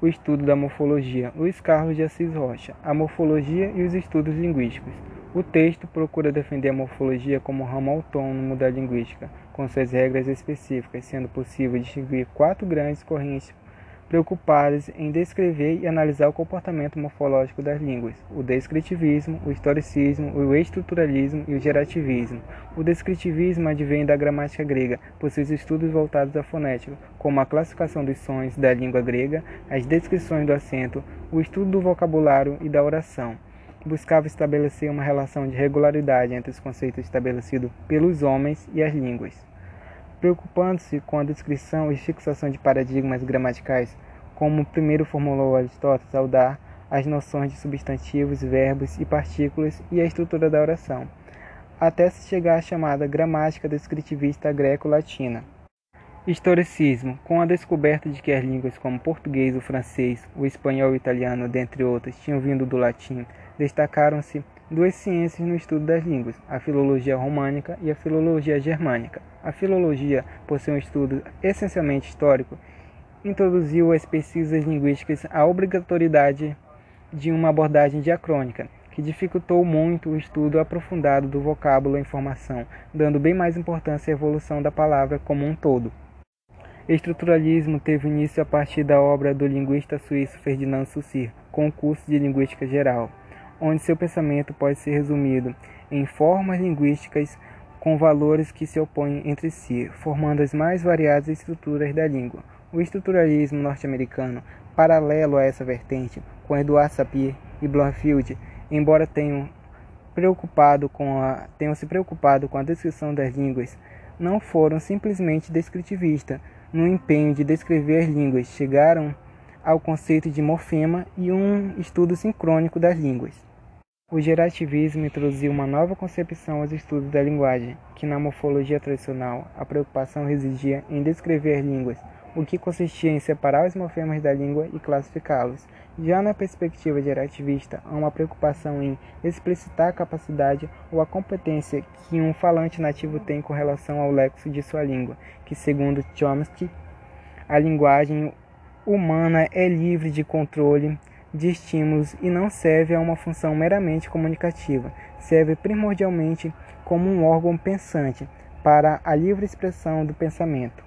o estudo da morfologia, Luiz Carlos de Assis Rocha, a morfologia e os estudos linguísticos. O texto procura defender a morfologia como ramo autônomo da linguística, com suas regras específicas, sendo possível distinguir quatro grandes correntes preocupadas em descrever e analisar o comportamento morfológico das línguas: o descritivismo, o historicismo, o estruturalismo e o gerativismo. O descritivismo advém da gramática grega, por seus estudos voltados à fonética, como a classificação dos sons da língua grega, as descrições do acento, o estudo do vocabulário e da oração. Buscava estabelecer uma relação de regularidade entre os conceitos estabelecidos pelos homens e as línguas preocupando-se com a descrição e fixação de paradigmas gramaticais, como primeiro formulou Aristóteles ao dar as noções de substantivos, verbos e partículas e a estrutura da oração, até se chegar à chamada gramática descritivista greco-latina. Historicismo, com a descoberta de que as línguas como português, o francês, o espanhol e o italiano, dentre outras, tinham vindo do latim, destacaram-se duas ciências no estudo das línguas, a filologia românica e a filologia germânica. A filologia, por ser um estudo essencialmente histórico, introduziu às pesquisas linguísticas a obrigatoriedade de uma abordagem diacrônica, que dificultou muito o estudo aprofundado do vocábulo e informação, dando bem mais importância à evolução da palavra como um todo. Estruturalismo teve início a partir da obra do linguista suíço Ferdinand Saussure, com o curso de Linguística Geral, onde seu pensamento pode ser resumido em formas linguísticas com valores que se opõem entre si, formando as mais variadas estruturas da língua. O estruturalismo norte-americano, paralelo a essa vertente, com Edward Sapir e Bloomfield, embora tenham, preocupado com a, tenham se preocupado com a descrição das línguas, não foram simplesmente descritivistas, no empenho de descrever as línguas, chegaram ao conceito de morfema e um estudo sincrônico das línguas. O gerativismo introduziu uma nova concepção aos estudos da linguagem, que na morfologia tradicional a preocupação residia em descrever as línguas, o que consistia em separar os morfemas da língua e classificá-los. Já na perspectiva gerativista, há uma preocupação em explicitar a capacidade ou a competência que um falante nativo tem com relação ao lexo de sua língua, que, segundo Chomsky, a linguagem humana é livre de controle de estímulos e não serve a uma função meramente comunicativa, serve primordialmente como um órgão pensante para a livre expressão do pensamento.